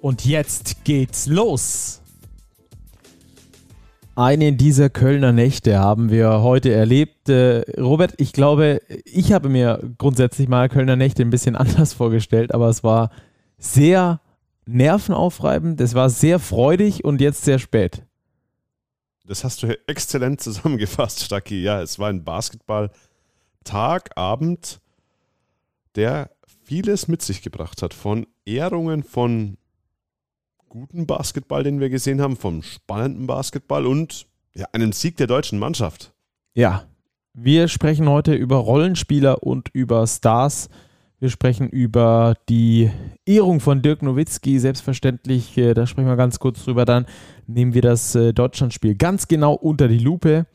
Und jetzt geht's los. Eine dieser Kölner Nächte haben wir heute erlebt. Äh, Robert, ich glaube, ich habe mir grundsätzlich mal Kölner Nächte ein bisschen anders vorgestellt, aber es war sehr nervenaufreibend, es war sehr freudig und jetzt sehr spät. Das hast du exzellent zusammengefasst, Stacki. Ja, es war ein Basketball-Tag, Abend, der vieles mit sich gebracht hat. Von Ehrungen von guten Basketball, den wir gesehen haben, vom spannenden Basketball und ja, einem Sieg der deutschen Mannschaft. Ja, wir sprechen heute über Rollenspieler und über Stars. Wir sprechen über die Ehrung von Dirk Nowitzki, selbstverständlich. Äh, da sprechen wir ganz kurz drüber. Dann nehmen wir das äh, Deutschlandspiel ganz genau unter die Lupe,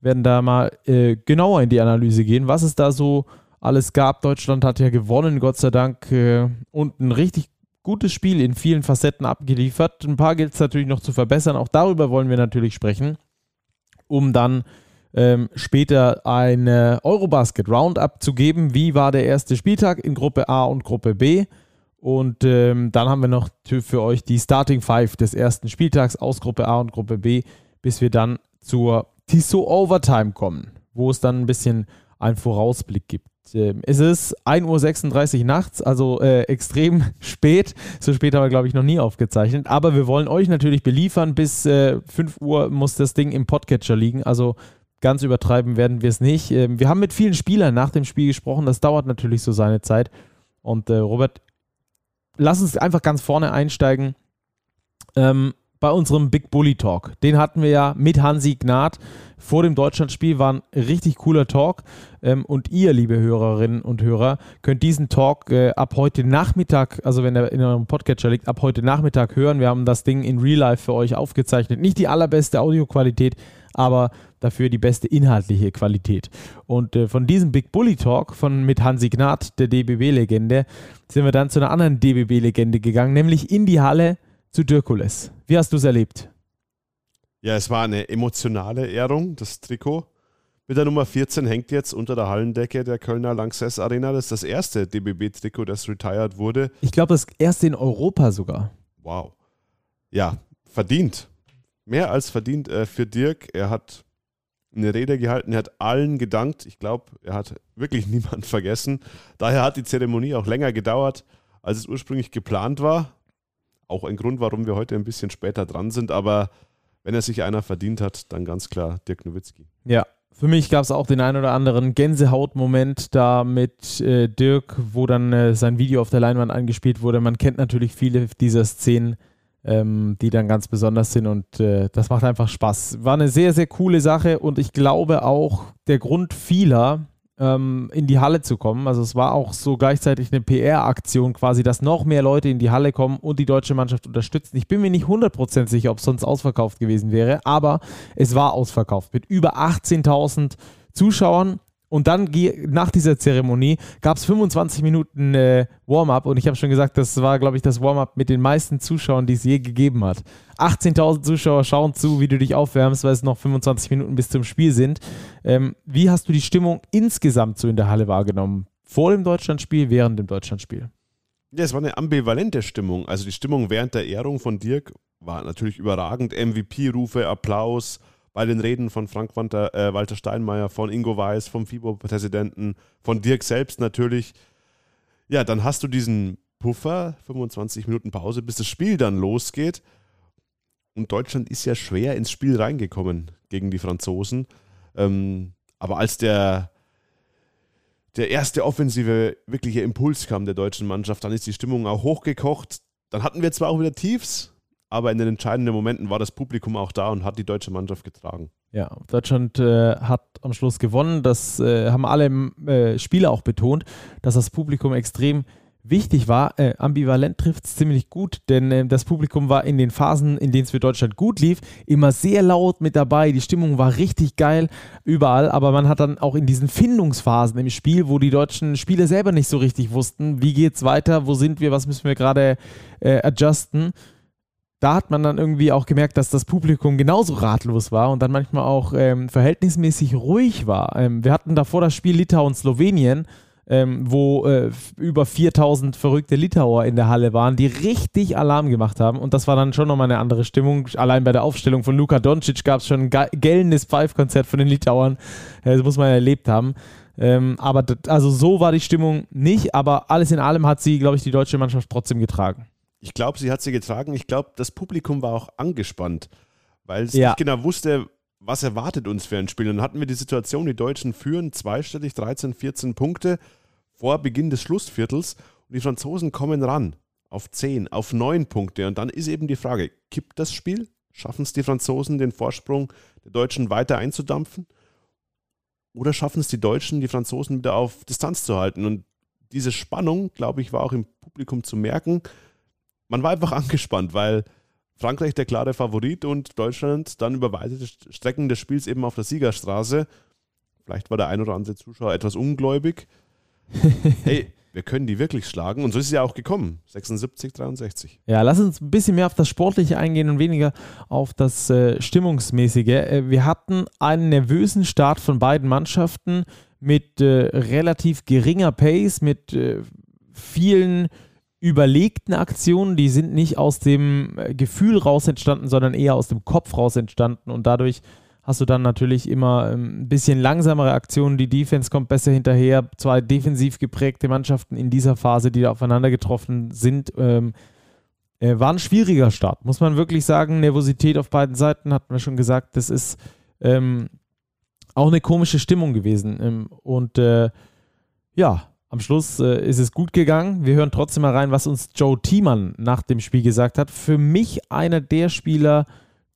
werden da mal äh, genauer in die Analyse gehen, was es da so alles gab. Deutschland hat ja gewonnen, Gott sei Dank, äh, und ein richtig gutes Spiel in vielen Facetten abgeliefert. Ein paar gilt es natürlich noch zu verbessern. Auch darüber wollen wir natürlich sprechen, um dann ähm, später eine Eurobasket Roundup zu geben. Wie war der erste Spieltag in Gruppe A und Gruppe B? Und ähm, dann haben wir noch für euch die Starting Five des ersten Spieltags aus Gruppe A und Gruppe B, bis wir dann zur Tissot Overtime kommen, wo es dann ein bisschen einen Vorausblick gibt. Ähm, es ist 1.36 Uhr nachts, also äh, extrem spät. So spät haben wir, glaube ich, noch nie aufgezeichnet. Aber wir wollen euch natürlich beliefern. Bis äh, 5 Uhr muss das Ding im Podcatcher liegen. Also ganz übertreiben werden wir es nicht. Ähm, wir haben mit vielen Spielern nach dem Spiel gesprochen. Das dauert natürlich so seine Zeit. Und äh, Robert, lass uns einfach ganz vorne einsteigen. Ähm, bei unserem Big Bully Talk. Den hatten wir ja mit Hansi Gnad vor dem Deutschlandspiel. War ein richtig cooler Talk. Ähm, und ihr, liebe Hörerinnen und Hörer, könnt diesen Talk äh, ab heute Nachmittag, also wenn er in eurem Podcatcher liegt, ab heute Nachmittag hören. Wir haben das Ding in Real Life für euch aufgezeichnet. Nicht die allerbeste Audioqualität, aber dafür die beste inhaltliche Qualität. Und äh, von diesem Big Bully Talk von mit Hansi Gnad, der DBB-Legende, sind wir dann zu einer anderen DBB-Legende gegangen, nämlich in die Halle zu Dirkules. Wie hast du es erlebt? Ja, es war eine emotionale Ehrung, das Trikot. Mit der Nummer 14 hängt jetzt unter der Hallendecke der Kölner Lanxess Arena. Das ist das erste DBB-Trikot, das retired wurde. Ich glaube, das erste in Europa sogar. Wow. Ja, verdient. Mehr als verdient äh, für Dirk. Er hat eine Rede gehalten, er hat allen gedankt. Ich glaube, er hat wirklich niemanden vergessen. Daher hat die Zeremonie auch länger gedauert, als es ursprünglich geplant war auch ein Grund, warum wir heute ein bisschen später dran sind. Aber wenn er sich einer verdient hat, dann ganz klar Dirk Nowitzki. Ja, für mich gab es auch den einen oder anderen Gänsehaut-Moment da mit äh, Dirk, wo dann äh, sein Video auf der Leinwand angespielt wurde. Man kennt natürlich viele dieser Szenen, ähm, die dann ganz besonders sind und äh, das macht einfach Spaß. War eine sehr, sehr coole Sache und ich glaube auch der Grund vieler, ähm, in die Halle zu kommen. Also es war auch so gleichzeitig eine PR-Aktion quasi, dass noch mehr Leute in die Halle kommen und die deutsche Mannschaft unterstützen. Ich bin mir nicht 100% sicher, ob es sonst ausverkauft gewesen wäre, aber es war ausverkauft mit über 18.000 Zuschauern und dann nach dieser Zeremonie gab es 25 Minuten äh, Warm-up und ich habe schon gesagt, das war, glaube ich, das Warm-up mit den meisten Zuschauern, die es je gegeben hat. 18.000 Zuschauer schauen zu, wie du dich aufwärmst, weil es noch 25 Minuten bis zum Spiel sind. Ähm, wie hast du die Stimmung insgesamt so in der Halle wahrgenommen? Vor dem Deutschlandspiel, während dem Deutschlandspiel? Ja, es war eine ambivalente Stimmung. Also die Stimmung während der Ehrung von Dirk war natürlich überragend. MVP-Rufe, Applaus bei den Reden von Frank Walter, äh, Walter Steinmeier, von Ingo Weiß, vom FIBO-Präsidenten, von Dirk selbst natürlich. Ja, dann hast du diesen Puffer, 25 Minuten Pause, bis das Spiel dann losgeht. Und Deutschland ist ja schwer ins Spiel reingekommen gegen die Franzosen. Ähm, aber als der, der erste offensive wirkliche Impuls kam der deutschen Mannschaft, dann ist die Stimmung auch hochgekocht. Dann hatten wir zwar auch wieder Tiefs, aber in den entscheidenden Momenten war das Publikum auch da und hat die deutsche Mannschaft getragen. Ja, Deutschland äh, hat am Schluss gewonnen. Das äh, haben alle äh, Spieler auch betont, dass das Publikum extrem wichtig war, äh, ambivalent trifft es ziemlich gut, denn äh, das Publikum war in den Phasen, in denen es für Deutschland gut lief, immer sehr laut mit dabei. Die Stimmung war richtig geil überall, aber man hat dann auch in diesen Findungsphasen im Spiel, wo die deutschen Spieler selber nicht so richtig wussten, wie geht's weiter, wo sind wir, was müssen wir gerade äh, adjusten. Da hat man dann irgendwie auch gemerkt, dass das Publikum genauso ratlos war und dann manchmal auch ähm, verhältnismäßig ruhig war. Ähm, wir hatten davor das Spiel Litauen-Slowenien ähm, wo äh, über 4000 verrückte Litauer in der Halle waren, die richtig Alarm gemacht haben. Und das war dann schon nochmal eine andere Stimmung. Allein bei der Aufstellung von Luka Doncic gab es schon ein gellendes Pfeifkonzert von den Litauern. Äh, das muss man erlebt haben. Ähm, aber das, also so war die Stimmung nicht, aber alles in allem hat sie, glaube ich, die deutsche Mannschaft trotzdem getragen. Ich glaube, sie hat sie getragen. Ich glaube, das Publikum war auch angespannt, weil es ja. nicht genau wusste, was erwartet uns für ein Spiel. Und dann hatten wir die Situation, die Deutschen führen zweistellig 13, 14 Punkte vor Beginn des Schlussviertels und die Franzosen kommen ran auf 10, auf 9 Punkte. Und dann ist eben die Frage, kippt das Spiel? Schaffen es die Franzosen, den Vorsprung der Deutschen weiter einzudampfen? Oder schaffen es die Deutschen, die Franzosen wieder auf Distanz zu halten? Und diese Spannung, glaube ich, war auch im Publikum zu merken. Man war einfach angespannt, weil Frankreich der klare Favorit und Deutschland dann über weite Strecken des Spiels eben auf der Siegerstraße. Vielleicht war der ein oder andere Zuschauer etwas ungläubig, hey, wir können die wirklich schlagen. Und so ist es ja auch gekommen. 76, 63. Ja, lass uns ein bisschen mehr auf das Sportliche eingehen und weniger auf das äh, Stimmungsmäßige. Äh, wir hatten einen nervösen Start von beiden Mannschaften mit äh, relativ geringer Pace, mit äh, vielen überlegten Aktionen. Die sind nicht aus dem äh, Gefühl raus entstanden, sondern eher aus dem Kopf raus entstanden. Und dadurch hast du dann natürlich immer ähm, ein bisschen langsamere Aktionen. Die Defense kommt besser hinterher. Zwei defensiv geprägte Mannschaften in dieser Phase, die da aufeinander getroffen sind. Ähm, äh, war ein schwieriger Start, muss man wirklich sagen. Nervosität auf beiden Seiten, hatten wir schon gesagt. Das ist ähm, auch eine komische Stimmung gewesen. Ähm, und äh, ja, am Schluss äh, ist es gut gegangen. Wir hören trotzdem mal rein, was uns Joe Thiemann nach dem Spiel gesagt hat. Für mich einer der Spieler,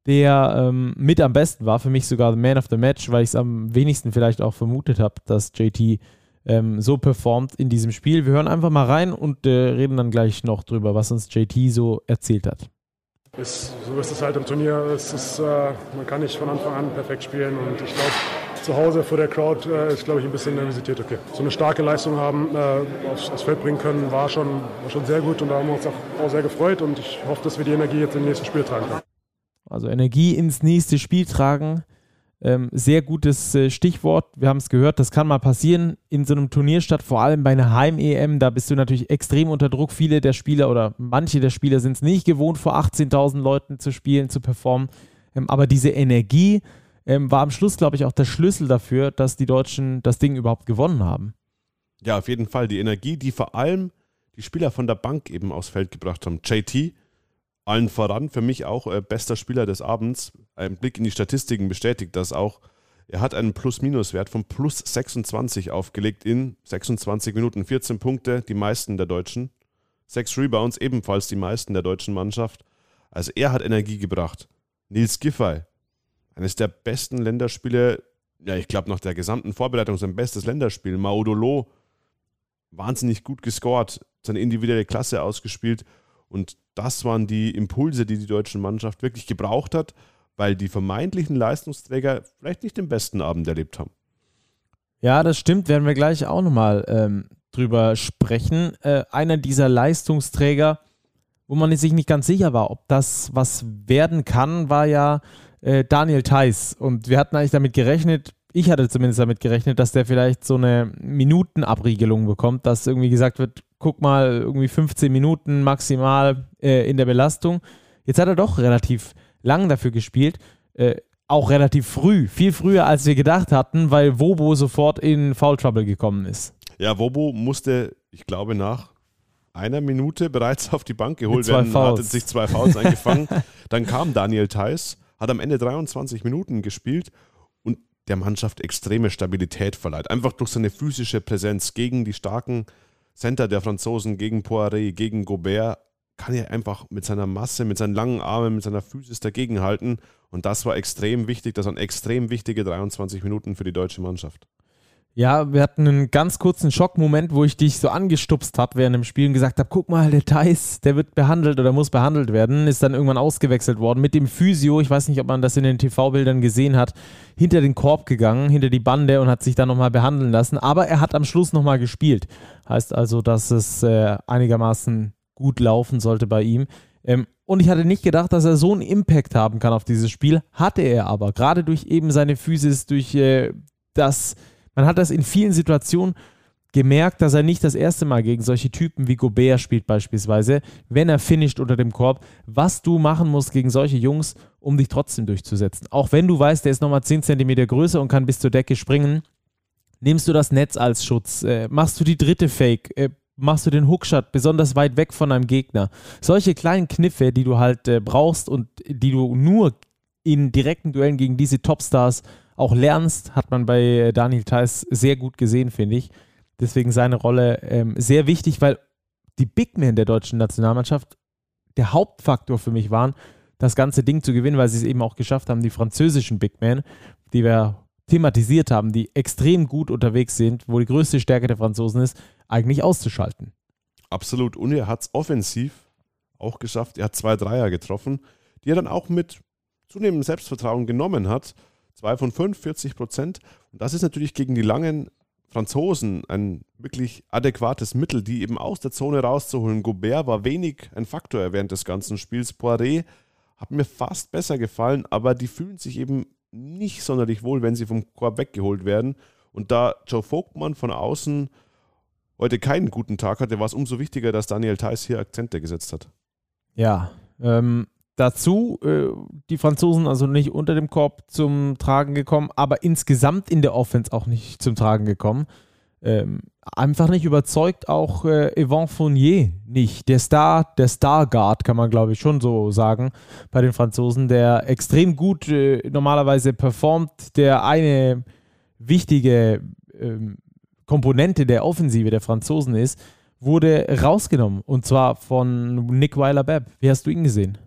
der ähm, mit am besten war, für mich sogar the Man of the Match, weil ich es am wenigsten vielleicht auch vermutet habe, dass JT ähm, so performt in diesem Spiel. Wir hören einfach mal rein und äh, reden dann gleich noch drüber, was uns JT so erzählt hat. Ist, so ist es halt im Turnier. Ist, äh, man kann nicht von Anfang an perfekt spielen und ich glaube, zu Hause vor der Crowd äh, ist, glaube ich, ein bisschen Nervosität okay. So eine starke Leistung haben, äh, aufs, aufs, Feld bringen können, war schon, war schon sehr gut und da haben wir uns auch, auch sehr gefreut und ich hoffe, dass wir die Energie jetzt im nächsten Spiel tragen können. Also Energie ins nächste Spiel tragen. Ähm, sehr gutes äh, Stichwort. Wir haben es gehört, das kann mal passieren in so einem Turnier statt, vor allem bei einer Heim-EM. Da bist du natürlich extrem unter Druck. Viele der Spieler oder manche der Spieler sind es nicht gewohnt, vor 18.000 Leuten zu spielen, zu performen. Ähm, aber diese Energie ähm, war am Schluss, glaube ich, auch der Schlüssel dafür, dass die Deutschen das Ding überhaupt gewonnen haben. Ja, auf jeden Fall. Die Energie, die vor allem die Spieler von der Bank eben aufs Feld gebracht haben. JT, allen voran für mich auch äh, bester Spieler des Abends. Ein Blick in die Statistiken bestätigt das auch. Er hat einen Plus-Minus-Wert von plus 26 aufgelegt in 26 Minuten, 14 Punkte, die meisten der Deutschen. Sechs Rebounds, ebenfalls die meisten der deutschen Mannschaft. Also er hat Energie gebracht. Nils Giffey, eines der besten Länderspiele, ja, ich glaube nach der gesamten Vorbereitung sein bestes Länderspiel. Maudolo, wahnsinnig gut gescored, seine individuelle Klasse ausgespielt und das waren die Impulse, die die deutsche Mannschaft wirklich gebraucht hat, weil die vermeintlichen Leistungsträger vielleicht nicht den besten Abend erlebt haben. Ja, das stimmt, werden wir gleich auch nochmal ähm, drüber sprechen. Äh, einer dieser Leistungsträger, wo man sich nicht ganz sicher war, ob das was werden kann, war ja äh, Daniel Theiss. Und wir hatten eigentlich damit gerechnet, ich hatte zumindest damit gerechnet, dass der vielleicht so eine Minutenabriegelung bekommt, dass irgendwie gesagt wird, guck mal, irgendwie 15 Minuten maximal äh, in der Belastung. Jetzt hat er doch relativ lang dafür gespielt. Äh, auch relativ früh, viel früher als wir gedacht hatten, weil Wobo sofort in Foul Trouble gekommen ist. Ja, Wobo musste, ich glaube, nach einer Minute bereits auf die Bank geholt werden, hatte sich zwei Fouls eingefangen. Dann kam Daniel Theiss, hat am Ende 23 Minuten gespielt und der Mannschaft extreme Stabilität verleiht. Einfach durch seine physische Präsenz gegen die starken Center der Franzosen gegen Poiré, gegen Gobert, kann er einfach mit seiner Masse, mit seinen langen Armen, mit seiner Physis dagegenhalten. Und das war extrem wichtig. Das waren extrem wichtige 23 Minuten für die deutsche Mannschaft. Ja, wir hatten einen ganz kurzen Schockmoment, wo ich dich so angestupst habe während dem Spiel und gesagt habe, guck mal, der Thais, der wird behandelt oder muss behandelt werden, ist dann irgendwann ausgewechselt worden mit dem Physio, ich weiß nicht, ob man das in den TV-Bildern gesehen hat, hinter den Korb gegangen, hinter die Bande und hat sich dann nochmal behandeln lassen, aber er hat am Schluss nochmal gespielt. Heißt also, dass es äh, einigermaßen gut laufen sollte bei ihm. Ähm, und ich hatte nicht gedacht, dass er so einen Impact haben kann auf dieses Spiel. Hatte er aber, gerade durch eben seine Physis, durch äh, das man hat das in vielen Situationen gemerkt, dass er nicht das erste Mal gegen solche Typen wie Gobert spielt beispielsweise, wenn er finisht unter dem Korb, was du machen musst gegen solche Jungs, um dich trotzdem durchzusetzen. Auch wenn du weißt, der ist nochmal 10 cm größer und kann bis zur Decke springen, nimmst du das Netz als Schutz, äh, machst du die dritte Fake, äh, machst du den Hookshot besonders weit weg von deinem Gegner. Solche kleinen Kniffe, die du halt äh, brauchst und die du nur in direkten Duellen gegen diese Topstars auch lernst, hat man bei äh, Daniel Theiss sehr gut gesehen, finde ich. Deswegen seine Rolle ähm, sehr wichtig, weil die Big Men der deutschen Nationalmannschaft der Hauptfaktor für mich waren, das ganze Ding zu gewinnen, weil sie es eben auch geschafft haben, die französischen Big Men, die wir thematisiert haben, die extrem gut unterwegs sind, wo die größte Stärke der Franzosen ist, eigentlich auszuschalten. Absolut. Und er hat es offensiv auch geschafft. Er hat zwei Dreier getroffen, die er dann auch mit zunehmendem Selbstvertrauen genommen hat. Zwei von fünf, 40 Prozent. Und das ist natürlich gegen die langen Franzosen ein wirklich adäquates Mittel, die eben aus der Zone rauszuholen. Gobert war wenig ein Faktor während des ganzen Spiels. Poiré hat mir fast besser gefallen, aber die fühlen sich eben nicht sonderlich wohl, wenn sie vom Korb weggeholt werden. Und da Joe Vogtmann von außen heute keinen guten Tag hatte, war es umso wichtiger, dass Daniel Theiss hier Akzente gesetzt hat. Ja, ähm, Dazu äh, die Franzosen also nicht unter dem Korb zum Tragen gekommen, aber insgesamt in der Offense auch nicht zum Tragen gekommen. Ähm, einfach nicht überzeugt, auch äh, Yvan Fournier nicht. Der Star, der Star Guard, kann man glaube ich schon so sagen, bei den Franzosen, der extrem gut äh, normalerweise performt, der eine wichtige ähm, Komponente der Offensive der Franzosen ist, wurde rausgenommen und zwar von Nick Weiler-Bepp. Wie hast du ihn gesehen?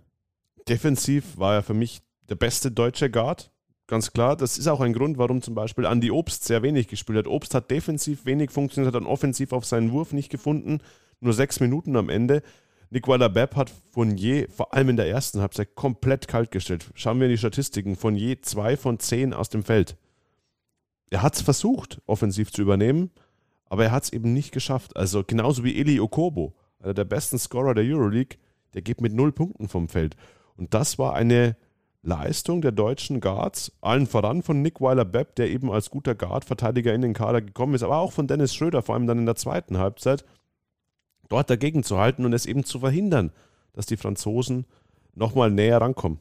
Defensiv war er für mich der beste deutsche Guard. Ganz klar. Das ist auch ein Grund, warum zum Beispiel Andy Obst sehr wenig gespielt hat. Obst hat defensiv wenig funktioniert, hat dann offensiv auf seinen Wurf nicht gefunden. Nur sechs Minuten am Ende. Nicola Bepp hat Fournier vor allem in der ersten Halbzeit komplett kalt gestellt. Schauen wir in die Statistiken. Fournier zwei von zehn aus dem Feld. Er hat es versucht, offensiv zu übernehmen, aber er hat es eben nicht geschafft. Also genauso wie Eli Okobo, einer der besten Scorer der Euroleague, der geht mit null Punkten vom Feld. Und das war eine Leistung der deutschen Guards, allen voran von Nick Weiler-Bepp, der eben als guter Guard-Verteidiger in den Kader gekommen ist, aber auch von Dennis Schröder, vor allem dann in der zweiten Halbzeit, dort dagegen zu halten und es eben zu verhindern, dass die Franzosen nochmal näher rankommen.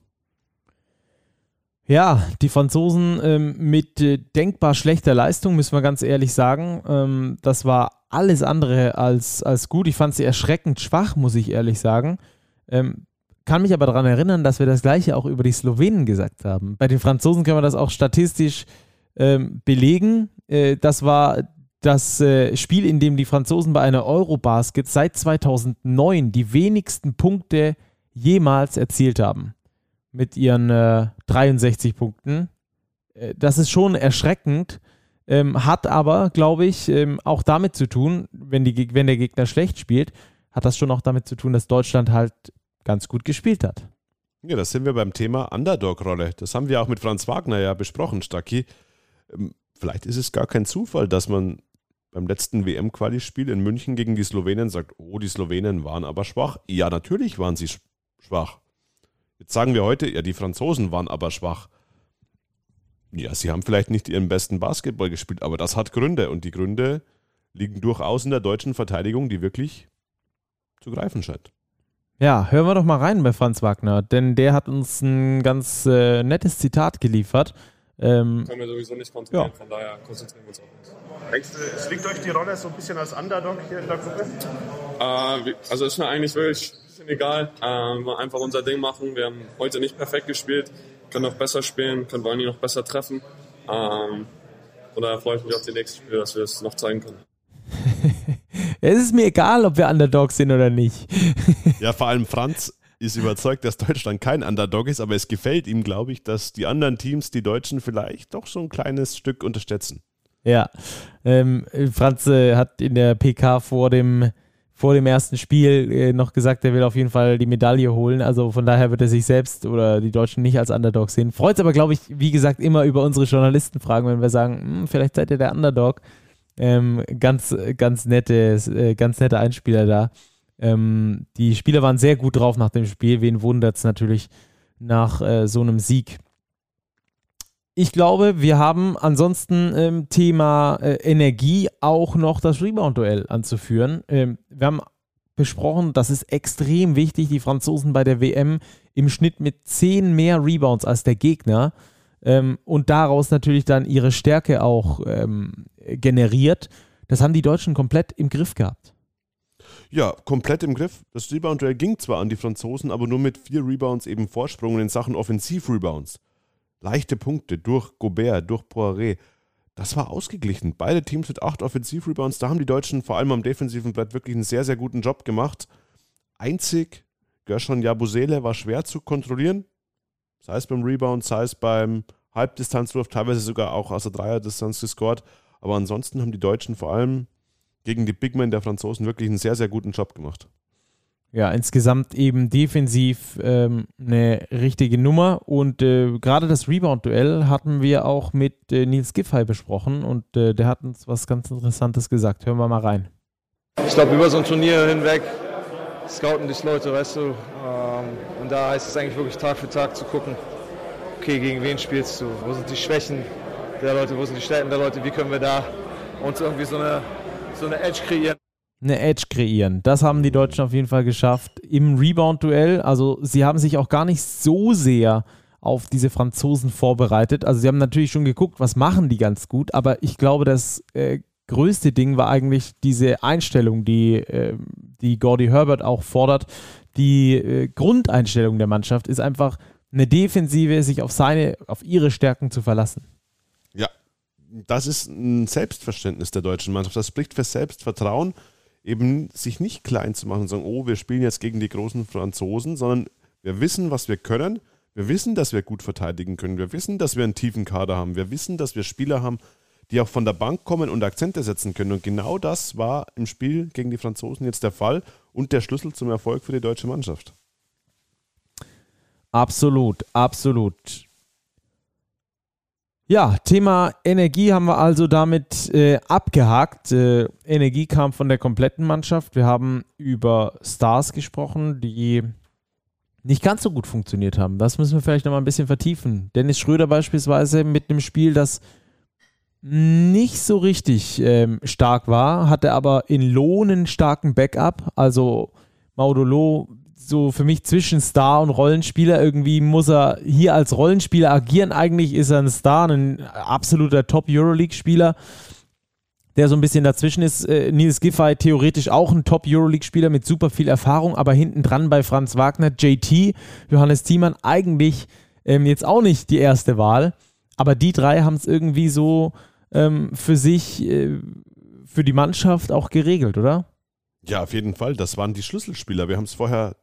Ja, die Franzosen ähm, mit äh, denkbar schlechter Leistung, müssen wir ganz ehrlich sagen. Ähm, das war alles andere als, als gut. Ich fand sie erschreckend schwach, muss ich ehrlich sagen. Ähm, kann mich aber daran erinnern, dass wir das gleiche auch über die Slowenen gesagt haben. Bei den Franzosen können wir das auch statistisch ähm, belegen. Äh, das war das äh, Spiel, in dem die Franzosen bei einer Eurobasket seit 2009 die wenigsten Punkte jemals erzielt haben. Mit ihren äh, 63 Punkten. Äh, das ist schon erschreckend. Ähm, hat aber, glaube ich, ähm, auch damit zu tun, wenn, die, wenn der Gegner schlecht spielt, hat das schon auch damit zu tun, dass Deutschland halt ganz gut gespielt hat. Ja, das sind wir beim Thema Underdog-Rolle. Das haben wir auch mit Franz Wagner ja besprochen, Stacki. Ähm, vielleicht ist es gar kein Zufall, dass man beim letzten WM-Quali-Spiel in München gegen die Slowenen sagt, oh, die Slowenen waren aber schwach. Ja, natürlich waren sie schwach. Jetzt sagen wir heute, ja, die Franzosen waren aber schwach. Ja, sie haben vielleicht nicht ihren besten Basketball gespielt, aber das hat Gründe und die Gründe liegen durchaus in der deutschen Verteidigung, die wirklich zu greifen scheint. Ja, hören wir doch mal rein bei Franz Wagner, denn der hat uns ein ganz äh, nettes Zitat geliefert. Ähm, können wir sowieso nicht kontrollieren, ja. von daher konzentrieren wir uns auf uns. Denkst du, es liegt euch die Rolle so ein bisschen als Underdog hier in der Gruppe? Äh, also ist mir eigentlich wirklich ein bisschen egal. Ähm, einfach unser Ding machen. Wir haben heute nicht perfekt gespielt, können noch besser spielen, können vor allem noch besser treffen. Ähm, von daher freue ich mich auf die nächsten Spiele, dass wir es noch zeigen können. Es ist mir egal, ob wir Underdog sind oder nicht. ja, vor allem Franz ist überzeugt, dass Deutschland kein Underdog ist, aber es gefällt ihm, glaube ich, dass die anderen Teams die Deutschen vielleicht doch so ein kleines Stück unterstützen. Ja, ähm, Franz äh, hat in der PK vor dem, vor dem ersten Spiel äh, noch gesagt, er will auf jeden Fall die Medaille holen. Also von daher wird er sich selbst oder die Deutschen nicht als Underdog sehen. Freut aber, glaube ich, wie gesagt, immer über unsere Journalisten fragen, wenn wir sagen, hm, vielleicht seid ihr der Underdog. Ähm, ganz, ganz, nette, äh, ganz nette Einspieler da. Ähm, die Spieler waren sehr gut drauf nach dem Spiel. Wen wundert es natürlich nach äh, so einem Sieg? Ich glaube, wir haben ansonsten ähm, Thema äh, Energie auch noch das Rebound-Duell anzuführen. Ähm, wir haben besprochen, das ist extrem wichtig. Die Franzosen bei der WM im Schnitt mit 10 mehr Rebounds als der Gegner ähm, und daraus natürlich dann ihre Stärke auch ähm, generiert. Das haben die Deutschen komplett im Griff gehabt. Ja, komplett im Griff. Das Rebound-Duell ging zwar an die Franzosen, aber nur mit vier Rebounds eben Vorsprung in Sachen Offensiv-Rebounds leichte Punkte durch Gobert, durch Poiré. Das war ausgeglichen. Beide Teams mit acht Offensivrebounds. Da haben die Deutschen vor allem am defensiven Blatt wirklich einen sehr, sehr guten Job gemacht. Einzig Gershon Jabusele war schwer zu kontrollieren. Sei es beim Rebound, sei es beim Halbdistanzwurf, teilweise sogar auch aus der Dreierdistanz gescored. Aber ansonsten haben die Deutschen vor allem gegen die Big Men der Franzosen wirklich einen sehr, sehr guten Job gemacht ja, insgesamt eben defensiv ähm, eine richtige Nummer. Und äh, gerade das Rebound-Duell hatten wir auch mit äh, Nils Giffey besprochen und äh, der hat uns was ganz Interessantes gesagt. Hören wir mal rein. Ich glaube, über so ein Turnier hinweg scouten dich Leute, weißt du. Ähm, und da heißt es eigentlich wirklich Tag für Tag zu gucken, okay, gegen wen spielst du? Wo sind die Schwächen der Leute? Wo sind die Stärken der Leute? Wie können wir da uns irgendwie so eine, so eine Edge kreieren? eine Edge kreieren. Das haben die Deutschen auf jeden Fall geschafft im Rebound-Duell. Also sie haben sich auch gar nicht so sehr auf diese Franzosen vorbereitet. Also sie haben natürlich schon geguckt, was machen die ganz gut, aber ich glaube, das äh, größte Ding war eigentlich diese Einstellung, die, äh, die Gordy Herbert auch fordert. Die äh, Grundeinstellung der Mannschaft ist einfach eine Defensive, sich auf seine, auf ihre Stärken zu verlassen. Ja, das ist ein Selbstverständnis der deutschen Mannschaft. Das spricht für Selbstvertrauen eben sich nicht klein zu machen und sagen, oh, wir spielen jetzt gegen die großen Franzosen, sondern wir wissen, was wir können. Wir wissen, dass wir gut verteidigen können. Wir wissen, dass wir einen tiefen Kader haben. Wir wissen, dass wir Spieler haben, die auch von der Bank kommen und Akzente setzen können. Und genau das war im Spiel gegen die Franzosen jetzt der Fall und der Schlüssel zum Erfolg für die deutsche Mannschaft. Absolut, absolut. Ja, Thema Energie haben wir also damit äh, abgehakt. Äh, Energie kam von der kompletten Mannschaft. Wir haben über Stars gesprochen, die nicht ganz so gut funktioniert haben. Das müssen wir vielleicht noch mal ein bisschen vertiefen. Dennis Schröder beispielsweise mit einem Spiel, das nicht so richtig ähm, stark war, hatte aber in Lohnen starken Backup. Also Maudolo so für mich zwischen Star und Rollenspieler. Irgendwie muss er hier als Rollenspieler agieren. Eigentlich ist er ein Star, ein absoluter Top-Euroleague-Spieler, der so ein bisschen dazwischen ist. Äh, Nils Giffey theoretisch auch ein Top-Euroleague-Spieler mit super viel Erfahrung, aber hinten dran bei Franz Wagner, JT, Johannes Thiemann eigentlich ähm, jetzt auch nicht die erste Wahl. Aber die drei haben es irgendwie so ähm, für sich, äh, für die Mannschaft auch geregelt, oder? Ja, auf jeden Fall. Das waren die Schlüsselspieler. Wir haben es vorher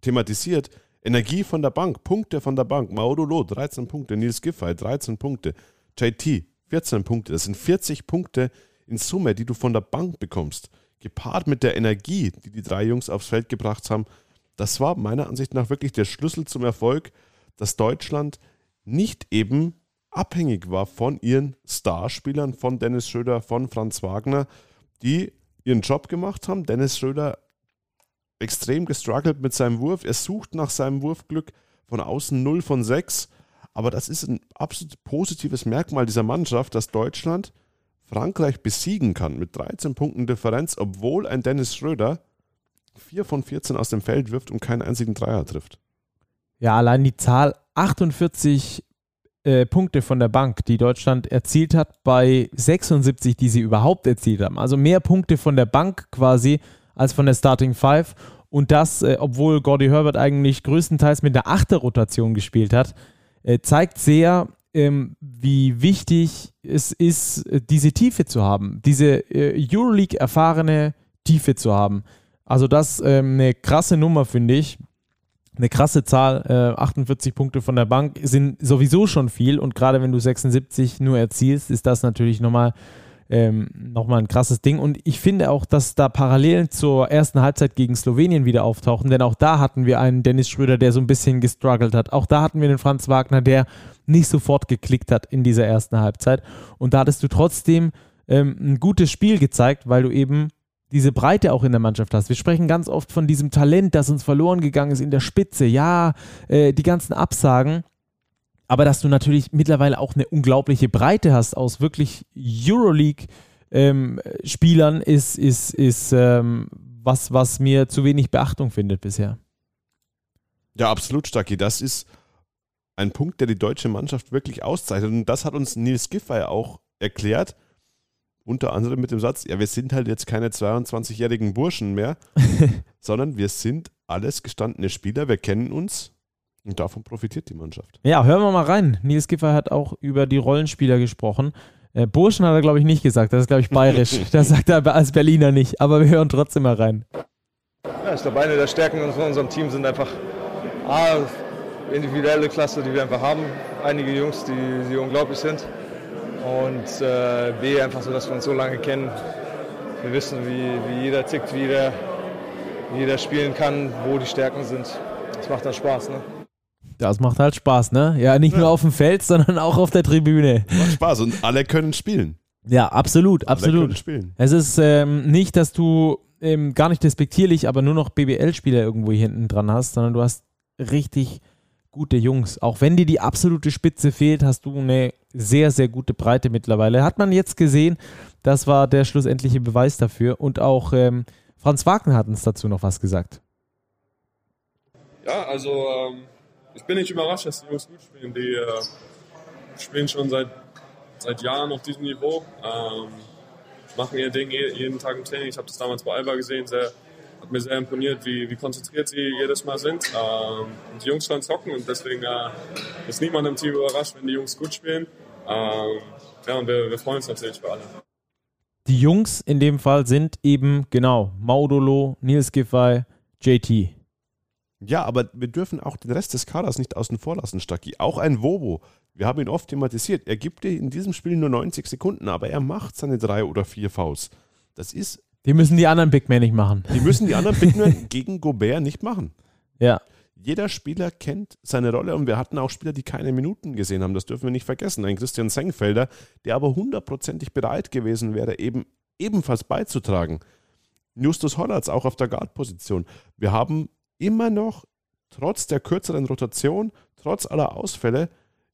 thematisiert. Energie von der Bank, Punkte von der Bank. Maudolo 13 Punkte, Nils Giffey 13 Punkte, JT 14 Punkte. Das sind 40 Punkte in Summe, die du von der Bank bekommst. Gepaart mit der Energie, die die drei Jungs aufs Feld gebracht haben. Das war meiner Ansicht nach wirklich der Schlüssel zum Erfolg, dass Deutschland nicht eben abhängig war von ihren Starspielern, von Dennis Schröder, von Franz Wagner, die ihren Job gemacht haben. Dennis Schröder extrem gestruggelt mit seinem Wurf. Er sucht nach seinem Wurfglück von außen 0 von 6. Aber das ist ein absolut positives Merkmal dieser Mannschaft, dass Deutschland Frankreich besiegen kann mit 13 Punkten Differenz, obwohl ein Dennis Schröder 4 von 14 aus dem Feld wirft und keinen einzigen Dreier trifft. Ja, allein die Zahl 48 äh, Punkte von der Bank, die Deutschland erzielt hat, bei 76, die sie überhaupt erzielt haben. Also mehr Punkte von der Bank quasi als von der Starting Five. Und das, äh, obwohl Gordy Herbert eigentlich größtenteils mit der Achter-Rotation gespielt hat, äh, zeigt sehr, ähm, wie wichtig es ist, äh, diese Tiefe zu haben, diese äh, Euroleague-erfahrene Tiefe zu haben. Also das ähm, eine krasse Nummer, finde ich. Eine krasse Zahl, 48 äh, Punkte von der Bank sind sowieso schon viel und gerade wenn du 76 nur erzielst, ist das natürlich nochmal ähm, nochmal ein krasses Ding. Und ich finde auch, dass da Parallelen zur ersten Halbzeit gegen Slowenien wieder auftauchen, denn auch da hatten wir einen Dennis Schröder, der so ein bisschen gestruggelt hat. Auch da hatten wir den Franz Wagner, der nicht sofort geklickt hat in dieser ersten Halbzeit. Und da hattest du trotzdem ähm, ein gutes Spiel gezeigt, weil du eben diese Breite auch in der Mannschaft hast. Wir sprechen ganz oft von diesem Talent, das uns verloren gegangen ist in der Spitze. Ja, äh, die ganzen Absagen aber dass du natürlich mittlerweile auch eine unglaubliche Breite hast aus wirklich Euroleague-Spielern, ähm, ist, ist, ist ähm, was, was mir zu wenig Beachtung findet bisher. Ja, absolut, Stacki. Das ist ein Punkt, der die deutsche Mannschaft wirklich auszeichnet. Und das hat uns Nils Giffey auch erklärt. Unter anderem mit dem Satz: Ja, wir sind halt jetzt keine 22-jährigen Burschen mehr, sondern wir sind alles gestandene Spieler. Wir kennen uns, und davon profitiert die Mannschaft. Ja, hören wir mal rein. Nils Giffer hat auch über die Rollenspieler gesprochen. Äh, Burschen hat er, glaube ich, nicht gesagt. Das ist, glaube ich, bayerisch. das sagt er als Berliner nicht. Aber wir hören trotzdem mal rein. Ja, ich glaube, eine der Stärken von unserem Team sind einfach A, individuelle Klasse, die wir einfach haben. Einige Jungs, die, die unglaublich sind. Und äh, B, einfach so, dass wir uns so lange kennen. Wir wissen, wie, wie jeder tickt, wie jeder, wie jeder spielen kann, wo die Stärken sind. Das macht dann Spaß, ne? Das macht halt Spaß, ne? Ja, nicht ja. nur auf dem Feld, sondern auch auf der Tribüne. Macht Spaß und alle können spielen. Ja, absolut, alle absolut. Können spielen. Es ist ähm, nicht, dass du ähm, gar nicht despektierlich, aber nur noch BBL-Spieler irgendwo hier hinten dran hast, sondern du hast richtig gute Jungs. Auch wenn dir die absolute Spitze fehlt, hast du eine sehr, sehr gute Breite mittlerweile. Hat man jetzt gesehen, das war der schlussendliche Beweis dafür. Und auch ähm, Franz Wagner hat uns dazu noch was gesagt. Ja, also ähm, ich bin nicht überrascht, dass die Jungs gut spielen. Die äh, spielen schon seit, seit Jahren auf diesem Niveau, ähm, machen ihr Ding jeden Tag im Training. Ich habe das damals bei Alba gesehen, sehr, hat mir sehr imponiert, wie, wie konzentriert sie jedes Mal sind. Ähm, die Jungs können zocken und deswegen äh, ist niemand im Team überrascht, wenn die Jungs gut spielen. Ähm, ja, und wir, wir freuen uns natürlich für alle. Die Jungs in dem Fall sind eben genau Maudolo, Nils Giffey, JT. Ja, aber wir dürfen auch den Rest des Kaders nicht außen vor lassen, Stacki. Auch ein Wobo. Wir haben ihn oft thematisiert. Er gibt dir in diesem Spiel nur 90 Sekunden, aber er macht seine drei oder vier Fouls. Das ist. Die müssen die anderen Big Men nicht machen. Die müssen die anderen Big Men gegen Gobert nicht machen. Ja. Jeder Spieler kennt seine Rolle und wir hatten auch Spieler, die keine Minuten gesehen haben. Das dürfen wir nicht vergessen. Ein Christian Sengfelder, der aber hundertprozentig bereit gewesen wäre, eben ebenfalls beizutragen. Justus Hollatz auch auf der Guard-Position. Wir haben immer noch, trotz der kürzeren Rotation, trotz aller Ausfälle,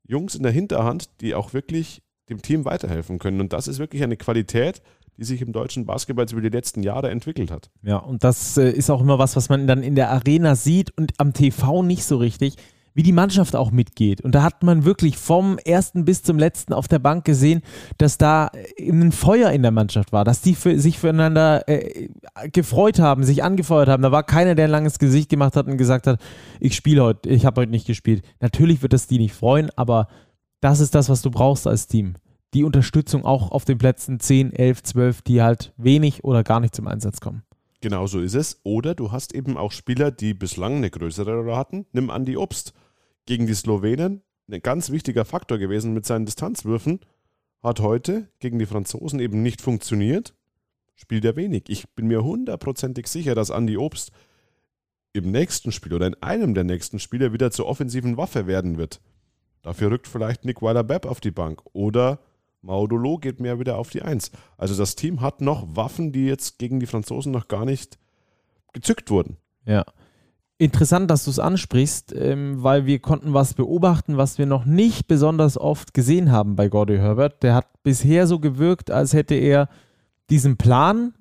Jungs in der Hinterhand, die auch wirklich dem Team weiterhelfen können. Und das ist wirklich eine Qualität, die sich im deutschen Basketball über die letzten Jahre entwickelt hat. Ja, und das äh, ist auch immer was, was man dann in der Arena sieht und am TV nicht so richtig wie die Mannschaft auch mitgeht. Und da hat man wirklich vom ersten bis zum letzten auf der Bank gesehen, dass da äh, ein Feuer in der Mannschaft war, dass die für, sich füreinander äh, gefreut haben, sich angefeuert haben. Da war keiner, der ein langes Gesicht gemacht hat und gesagt hat, ich spiele heute, ich habe heute nicht gespielt. Natürlich wird das die nicht freuen, aber das ist das, was du brauchst als Team. Die Unterstützung auch auf den Plätzen 10, 11, 12, die halt wenig oder gar nicht zum Einsatz kommen. Genau so ist es. Oder du hast eben auch Spieler, die bislang eine größere Rolle hatten. Nimm an die Obst gegen die Slowenen ein ganz wichtiger Faktor gewesen mit seinen Distanzwürfen, hat heute gegen die Franzosen eben nicht funktioniert, spielt er wenig. Ich bin mir hundertprozentig sicher, dass Andy Obst im nächsten Spiel oder in einem der nächsten Spiele wieder zur offensiven Waffe werden wird. Dafür rückt vielleicht Nick Weiler-Bepp auf die Bank oder Maudolo geht mehr wieder auf die Eins. Also das Team hat noch Waffen, die jetzt gegen die Franzosen noch gar nicht gezückt wurden. Ja. Interessant, dass du es ansprichst, ähm, weil wir konnten was beobachten, was wir noch nicht besonders oft gesehen haben bei Gordy Herbert. Der hat bisher so gewirkt, als hätte er diesen Plan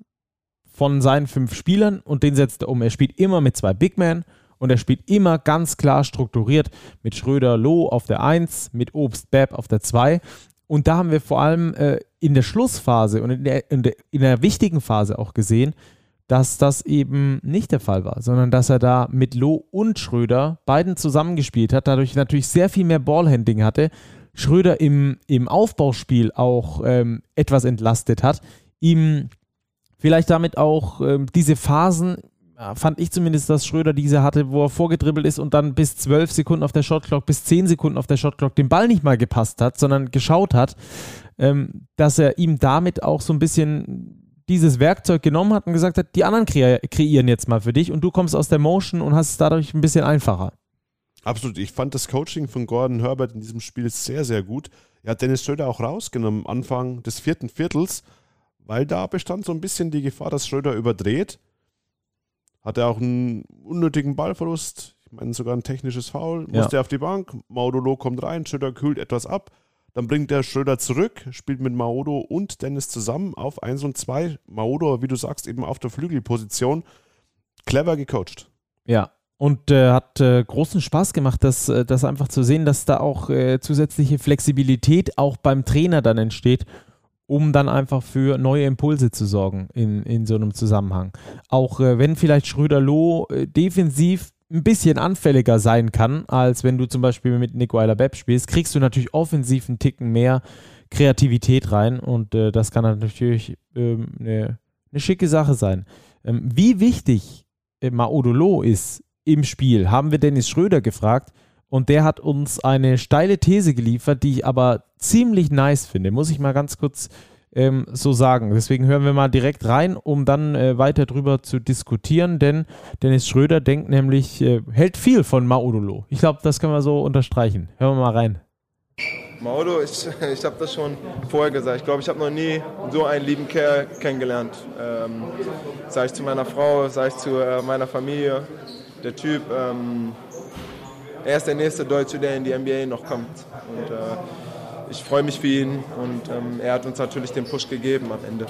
von seinen fünf Spielern und den setzt er um. Er spielt immer mit zwei Big Men und er spielt immer ganz klar strukturiert mit Schröder Loh auf der 1, mit Obst Bepp auf der 2. Und da haben wir vor allem äh, in der Schlussphase und in der, in der, in der wichtigen Phase auch gesehen, dass das eben nicht der Fall war, sondern dass er da mit Loh und Schröder beiden zusammengespielt hat, dadurch natürlich sehr viel mehr Ballhandling hatte, Schröder im, im Aufbauspiel auch ähm, etwas entlastet hat, ihm vielleicht damit auch ähm, diese Phasen fand ich zumindest, dass Schröder diese hatte, wo er vorgedribbelt ist und dann bis zwölf Sekunden auf der Shotclock, bis zehn Sekunden auf der Shotclock den Ball nicht mal gepasst hat, sondern geschaut hat, ähm, dass er ihm damit auch so ein bisschen dieses Werkzeug genommen hat und gesagt hat, die anderen kre kreieren jetzt mal für dich und du kommst aus der Motion und hast es dadurch ein bisschen einfacher. Absolut. Ich fand das Coaching von Gordon Herbert in diesem Spiel sehr, sehr gut. Er hat Dennis Schröder auch rausgenommen Anfang des vierten Viertels, weil da bestand so ein bisschen die Gefahr, dass Schröder überdreht. Hatte auch einen unnötigen Ballverlust. Ich meine, sogar ein technisches Foul. Musste ja. auf die Bank. Maudolo kommt rein. Schröder kühlt etwas ab. Dann bringt der Schröder zurück, spielt mit Maodo und Dennis zusammen auf 1 und 2. Maodo, wie du sagst, eben auf der Flügelposition. Clever gecoacht. Ja, und äh, hat äh, großen Spaß gemacht, das, äh, das einfach zu sehen, dass da auch äh, zusätzliche Flexibilität auch beim Trainer dann entsteht, um dann einfach für neue Impulse zu sorgen in, in so einem Zusammenhang. Auch äh, wenn vielleicht Schröder-Loh äh, defensiv ein bisschen anfälliger sein kann, als wenn du zum Beispiel mit Nico Eiler-Bepp spielst, kriegst du natürlich offensiv einen Ticken mehr Kreativität rein und äh, das kann natürlich ähm, eine, eine schicke Sache sein. Ähm, wie wichtig äh, Maodolo ist im Spiel, haben wir Dennis Schröder gefragt und der hat uns eine steile These geliefert, die ich aber ziemlich nice finde. Muss ich mal ganz kurz ähm, so sagen. Deswegen hören wir mal direkt rein, um dann äh, weiter drüber zu diskutieren, denn Dennis Schröder denkt nämlich, äh, hält viel von Maudolo. Ich glaube, das können wir so unterstreichen. Hören wir mal rein. Maudo, ich, ich habe das schon vorher gesagt. Ich glaube, ich habe noch nie so einen lieben Kerl kennengelernt. Ähm, sei ich zu meiner Frau, sei ich zu äh, meiner Familie. Der Typ, ähm, er ist der nächste Deutsche, der in die NBA noch kommt. Und äh, ich freue mich für ihn und ähm, er hat uns natürlich den Push gegeben am Ende.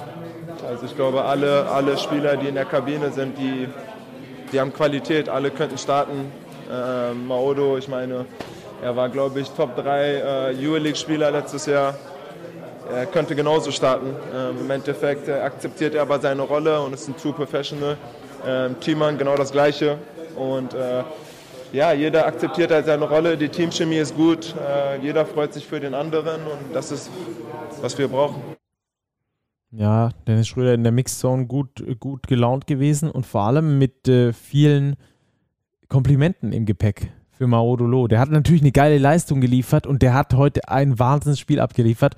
Also ich glaube, alle, alle Spieler, die in der Kabine sind, die, die haben Qualität, alle könnten starten. Äh, Maodo, ich meine, er war, glaube ich, Top 3 äh, Euroleague-Spieler letztes Jahr. Er könnte genauso starten. Ähm, Im Endeffekt äh, akzeptiert er aber seine Rolle und ist ein True Professional. Ähm, Teammann genau das Gleiche. Und äh, ja, jeder akzeptiert halt seine Rolle, die Teamchemie ist gut, äh, jeder freut sich für den anderen und das ist, was wir brauchen. Ja, Dennis Schröder in der Mixzone gut, gut gelaunt gewesen und vor allem mit äh, vielen Komplimenten im Gepäck für Maodolo. Der hat natürlich eine geile Leistung geliefert und der hat heute ein Wahnsinnsspiel abgeliefert.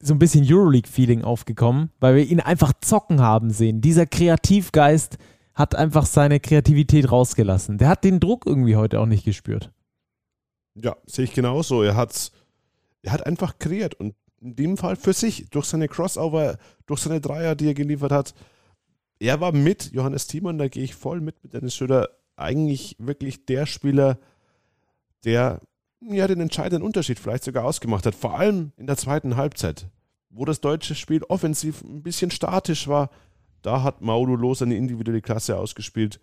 So ein bisschen Euroleague-Feeling aufgekommen, weil wir ihn einfach zocken haben sehen. Dieser Kreativgeist, hat einfach seine Kreativität rausgelassen. Der hat den Druck irgendwie heute auch nicht gespürt. Ja, sehe ich genauso. Er, hat's, er hat einfach kreiert und in dem Fall für sich, durch seine Crossover, durch seine Dreier, die er geliefert hat. Er war mit Johannes Thiemann, da gehe ich voll mit, mit Dennis Schröder, eigentlich wirklich der Spieler, der ja den entscheidenden Unterschied vielleicht sogar ausgemacht hat. Vor allem in der zweiten Halbzeit, wo das deutsche Spiel offensiv ein bisschen statisch war, da hat Mauro seine individuelle Klasse ausgespielt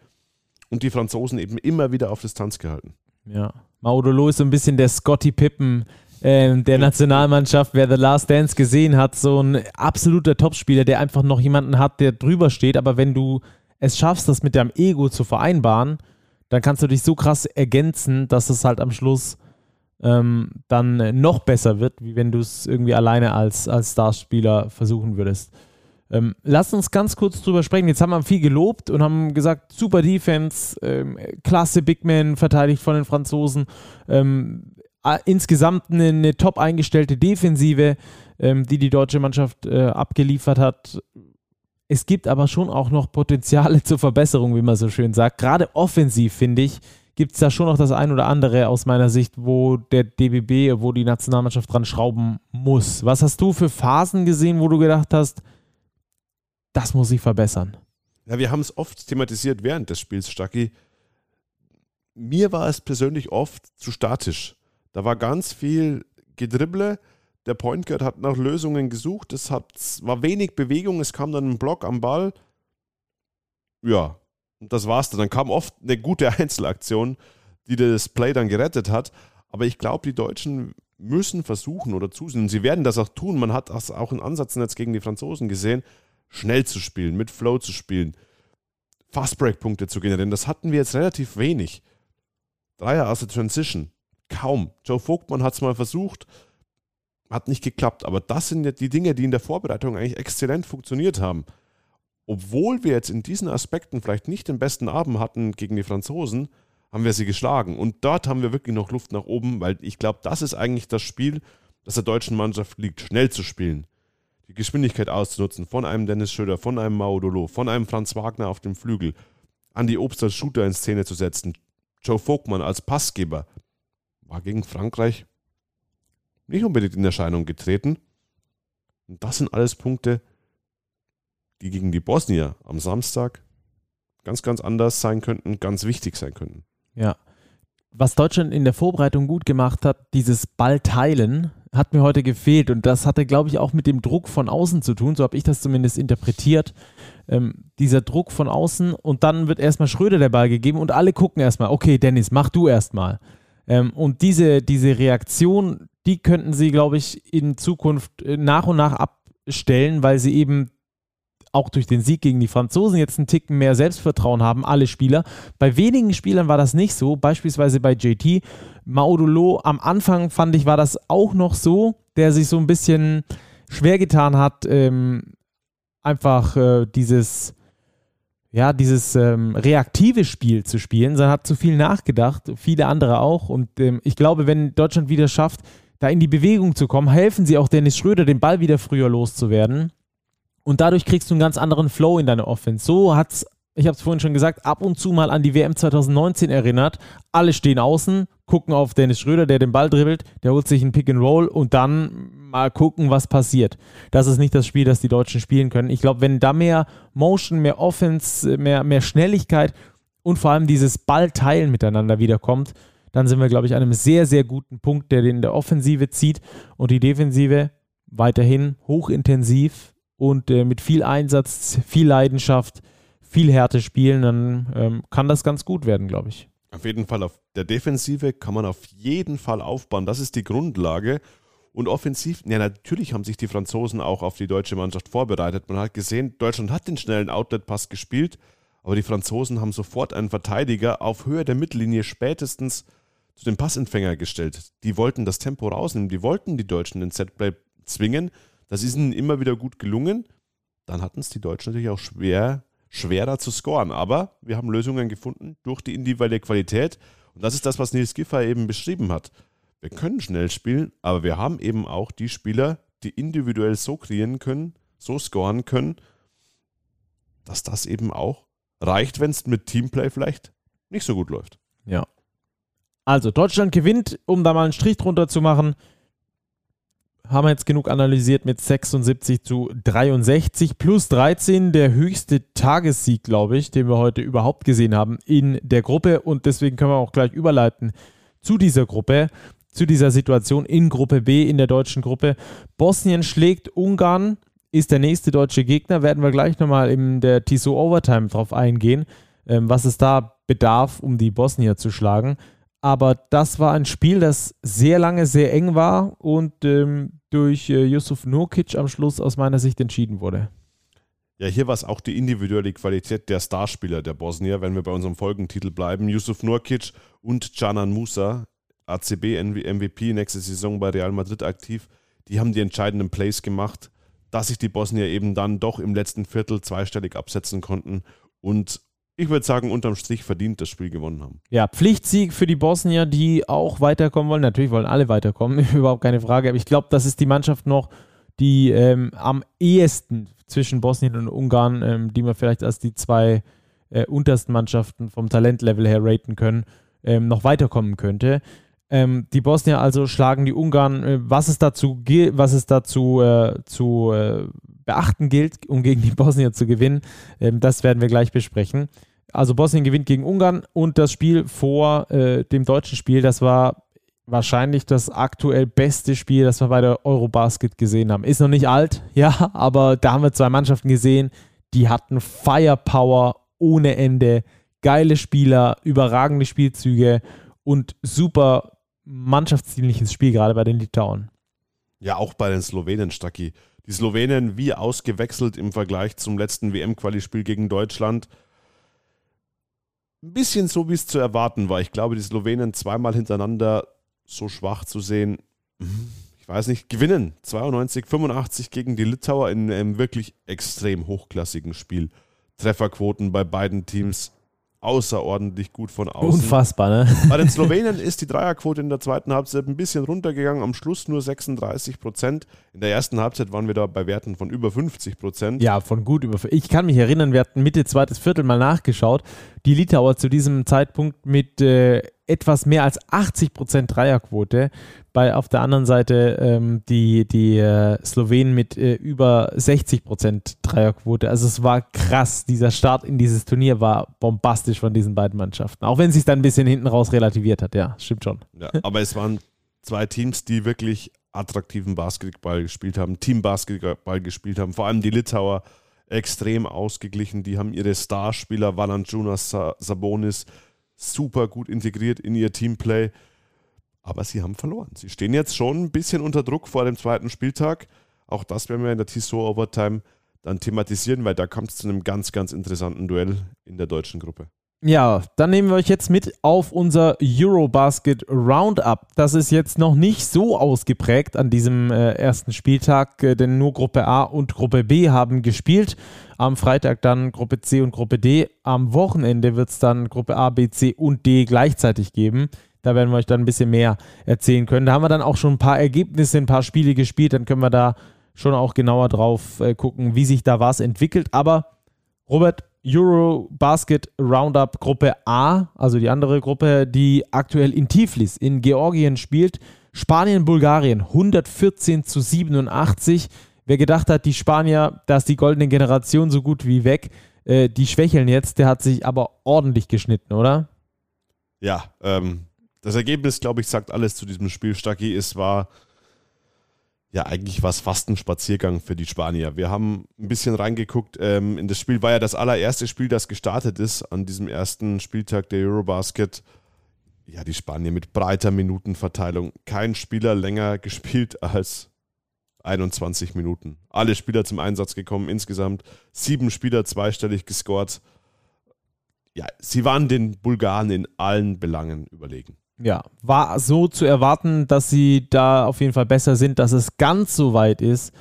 und die Franzosen eben immer wieder auf Distanz gehalten. Ja, Mauro ist so ein bisschen der Scotty Pippen äh, der Nationalmannschaft. Wer The Last Dance gesehen hat, so ein absoluter Topspieler, der einfach noch jemanden hat, der drüber steht. Aber wenn du es schaffst, das mit deinem Ego zu vereinbaren, dann kannst du dich so krass ergänzen, dass es halt am Schluss ähm, dann noch besser wird, wie wenn du es irgendwie alleine als, als Starspieler versuchen würdest. Ähm, lass uns ganz kurz drüber sprechen. Jetzt haben wir viel gelobt und haben gesagt, super Defense, ähm, klasse Big Man verteidigt von den Franzosen. Ähm, insgesamt eine, eine, top eingestellte Defensive, ähm, die die deutsche Mannschaft äh, abgeliefert hat. Es gibt aber schon auch noch Potenziale zur Verbesserung, wie man so schön sagt. Gerade offensiv, finde ich, gibt es da schon noch das ein oder andere aus meiner Sicht, wo der DBB, wo die Nationalmannschaft dran schrauben muss. Was hast du für Phasen gesehen, wo du gedacht hast, das muss sich verbessern. Ja, wir haben es oft thematisiert während des Spiels, Stucky. Mir war es persönlich oft zu statisch. Da war ganz viel Gedribble. Der Point Guard hat nach Lösungen gesucht. Es war wenig Bewegung. Es kam dann ein Block am Ball. Ja, und das war's dann. Dann kam oft eine gute Einzelaktion, die das Play dann gerettet hat. Aber ich glaube, die Deutschen müssen versuchen oder zusehen. Und sie werden das auch tun. Man hat das auch in Ansätzen jetzt gegen die Franzosen gesehen schnell zu spielen, mit Flow zu spielen, Fastbreak-Punkte zu generieren. Das hatten wir jetzt relativ wenig. Dreier aus der Transition, kaum. Joe Vogtmann hat es mal versucht, hat nicht geklappt. Aber das sind ja die Dinge, die in der Vorbereitung eigentlich exzellent funktioniert haben. obwohl wir jetzt in diesen Aspekten vielleicht nicht den besten Abend hatten gegen die Franzosen, haben wir sie geschlagen. Und dort haben wir wirklich noch Luft nach oben, weil ich glaube, das ist eigentlich das Spiel, das der deutschen Mannschaft liegt, schnell zu spielen. Die Geschwindigkeit auszunutzen von einem Dennis Schröder, von einem Maudolo, von einem Franz Wagner auf dem Flügel, Andi Obst als Shooter in Szene zu setzen, Joe Vogtmann als Passgeber, war gegen Frankreich nicht unbedingt in Erscheinung getreten. Und das sind alles Punkte, die gegen die Bosnier am Samstag ganz, ganz anders sein könnten, ganz wichtig sein könnten. Ja. Was Deutschland in der Vorbereitung gut gemacht hat, dieses Ballteilen, hat mir heute gefehlt. Und das hatte, glaube ich, auch mit dem Druck von außen zu tun. So habe ich das zumindest interpretiert. Ähm, dieser Druck von außen und dann wird erstmal Schröder der Ball gegeben und alle gucken erstmal, okay, Dennis, mach du erstmal. Ähm, und diese, diese Reaktion, die könnten sie, glaube ich, in Zukunft äh, nach und nach abstellen, weil sie eben auch durch den Sieg gegen die Franzosen jetzt einen Ticken mehr Selbstvertrauen haben, alle Spieler. Bei wenigen Spielern war das nicht so, beispielsweise bei JT. Maudolo am Anfang fand ich, war das auch noch so, der sich so ein bisschen schwer getan hat, ähm, einfach äh, dieses, ja, dieses ähm, reaktive Spiel zu spielen, sondern hat zu viel nachgedacht, viele andere auch. Und ähm, ich glaube, wenn Deutschland wieder schafft, da in die Bewegung zu kommen, helfen sie auch Dennis Schröder, den Ball wieder früher loszuwerden. Und dadurch kriegst du einen ganz anderen Flow in deine Offense. So hat es, ich habe es vorhin schon gesagt, ab und zu mal an die WM 2019 erinnert. Alle stehen außen, gucken auf Dennis Schröder, der den Ball dribbelt, der holt sich einen Pick and Roll und dann mal gucken, was passiert. Das ist nicht das Spiel, das die Deutschen spielen können. Ich glaube, wenn da mehr Motion, mehr Offense, mehr, mehr Schnelligkeit und vor allem dieses Ballteilen miteinander wiederkommt, dann sind wir, glaube ich, an einem sehr, sehr guten Punkt, der den in der Offensive zieht und die Defensive weiterhin hochintensiv und äh, mit viel Einsatz, viel Leidenschaft, viel Härte spielen, dann ähm, kann das ganz gut werden, glaube ich. Auf jeden Fall auf der Defensive kann man auf jeden Fall aufbauen. Das ist die Grundlage. Und offensiv, ja, natürlich haben sich die Franzosen auch auf die deutsche Mannschaft vorbereitet. Man hat gesehen, Deutschland hat den schnellen Outlet-Pass gespielt, aber die Franzosen haben sofort einen Verteidiger auf Höhe der Mittellinie spätestens zu dem Passempfänger gestellt. Die wollten das Tempo rausnehmen, die wollten die Deutschen in Setplay zwingen. Das ist ihnen immer wieder gut gelungen. Dann hatten es die Deutschen natürlich auch schwer, schwerer zu scoren. Aber wir haben Lösungen gefunden durch die individuelle Qualität. Und das ist das, was Nils Giffer eben beschrieben hat. Wir können schnell spielen, aber wir haben eben auch die Spieler, die individuell so kreieren können, so scoren können, dass das eben auch reicht, wenn es mit Teamplay vielleicht nicht so gut läuft. Ja. Also Deutschland gewinnt, um da mal einen Strich drunter zu machen haben wir jetzt genug analysiert mit 76 zu 63 plus 13, der höchste Tagessieg, glaube ich, den wir heute überhaupt gesehen haben in der Gruppe. Und deswegen können wir auch gleich überleiten zu dieser Gruppe, zu dieser Situation in Gruppe B, in der deutschen Gruppe. Bosnien schlägt Ungarn, ist der nächste deutsche Gegner. Werden wir gleich nochmal in der TISO Overtime drauf eingehen, ähm, was es da bedarf, um die Bosnier zu schlagen. Aber das war ein Spiel, das sehr lange sehr eng war und ähm, durch äh, Yusuf Nurkic am Schluss aus meiner Sicht entschieden wurde. Ja, hier war es auch die individuelle Qualität der Starspieler der Bosnier, wenn wir bei unserem Folgentitel bleiben. Yusuf Nurkic und Canan Musa, ACB MVP nächste Saison bei Real Madrid aktiv, die haben die entscheidenden Plays gemacht, dass sich die Bosnier eben dann doch im letzten Viertel zweistellig absetzen konnten und ich würde sagen, unterm Strich verdient das Spiel gewonnen haben. Ja, Pflichtsieg für die Bosnier, die auch weiterkommen wollen. Natürlich wollen alle weiterkommen, überhaupt keine Frage. Aber ich glaube, das ist die Mannschaft noch, die ähm, am ehesten zwischen Bosnien und Ungarn, ähm, die wir vielleicht als die zwei äh, untersten Mannschaften vom Talentlevel her raten können, ähm, noch weiterkommen könnte. Ähm, die Bosnier also schlagen die Ungarn. Äh, was es dazu, was es dazu äh, zu äh, beachten gilt, um gegen die Bosnier zu gewinnen. Ähm, das werden wir gleich besprechen. Also Bosnien gewinnt gegen Ungarn und das Spiel vor äh, dem deutschen Spiel, das war wahrscheinlich das aktuell beste Spiel, das wir bei der Eurobasket gesehen haben. Ist noch nicht alt, ja, aber da haben wir zwei Mannschaften gesehen, die hatten Firepower ohne Ende, geile Spieler, überragende Spielzüge und super mannschaftsdienliches Spiel, gerade bei den Litauen. Ja, auch bei den Slowenen, Stacki. Die Slowenen wie ausgewechselt im Vergleich zum letzten WM-Quali-Spiel gegen Deutschland. Ein bisschen so, wie es zu erwarten war. Ich glaube, die Slowenen zweimal hintereinander so schwach zu sehen, mhm, ich weiß nicht, gewinnen 92, 85 gegen die Litauer in einem wirklich extrem hochklassigen Spiel. Trefferquoten bei beiden Teams außerordentlich gut von außen. Unfassbar, ne? Bei den Slowenen ist die Dreierquote in der zweiten Halbzeit ein bisschen runtergegangen, am Schluss nur 36 Prozent. In der ersten Halbzeit waren wir da bei Werten von über 50 Prozent. Ja, von gut über. Ich kann mich erinnern, wir hatten Mitte zweites Viertel mal nachgeschaut. Die Litauer zu diesem Zeitpunkt mit äh, etwas mehr als 80 Prozent Dreierquote. Bei auf der anderen Seite ähm, die, die äh, Slowenen mit äh, über 60 Prozent Dreierquote. Also es war krass. Dieser Start in dieses Turnier war bombastisch von diesen beiden Mannschaften. Auch wenn sich dann ein bisschen hinten raus relativiert hat. Ja, stimmt schon. Ja, aber es waren zwei Teams, die wirklich attraktiven Basketball gespielt haben, Team-Basketball gespielt haben. Vor allem die Litauer extrem ausgeglichen. Die haben ihre Starspieler Valanciunas, Sabonis super gut integriert in ihr Teamplay aber sie haben verloren. Sie stehen jetzt schon ein bisschen unter Druck vor dem zweiten Spieltag. Auch das werden wir in der Tissot Overtime dann thematisieren, weil da kommt es zu einem ganz, ganz interessanten Duell in der deutschen Gruppe. Ja, dann nehmen wir euch jetzt mit auf unser Eurobasket Roundup. Das ist jetzt noch nicht so ausgeprägt an diesem äh, ersten Spieltag, äh, denn nur Gruppe A und Gruppe B haben gespielt. Am Freitag dann Gruppe C und Gruppe D. Am Wochenende wird es dann Gruppe A, B, C und D gleichzeitig geben. Da werden wir euch dann ein bisschen mehr erzählen können. Da haben wir dann auch schon ein paar Ergebnisse, ein paar Spiele gespielt. Dann können wir da schon auch genauer drauf äh, gucken, wie sich da was entwickelt. Aber Robert, Eurobasket Roundup Gruppe A, also die andere Gruppe, die aktuell in Tiflis in Georgien spielt. Spanien, Bulgarien 114 zu 87. Wer gedacht hat, die Spanier, da ist die goldene Generation so gut wie weg, äh, die schwächeln jetzt, der hat sich aber ordentlich geschnitten, oder? Ja, ähm, das Ergebnis, glaube ich, sagt alles zu diesem Spiel. Stacki, es war ja eigentlich was fast ein Spaziergang für die Spanier. Wir haben ein bisschen reingeguckt. Ähm, in das Spiel war ja das allererste Spiel, das gestartet ist an diesem ersten Spieltag der Eurobasket. Ja, die Spanier mit breiter Minutenverteilung. Kein Spieler länger gespielt als 21 Minuten. Alle Spieler zum Einsatz gekommen, insgesamt sieben Spieler zweistellig gescored. Ja, sie waren den Bulgaren in allen Belangen überlegen ja, war so zu erwarten, dass sie da auf jeden Fall besser sind, dass es ganz so weit ist,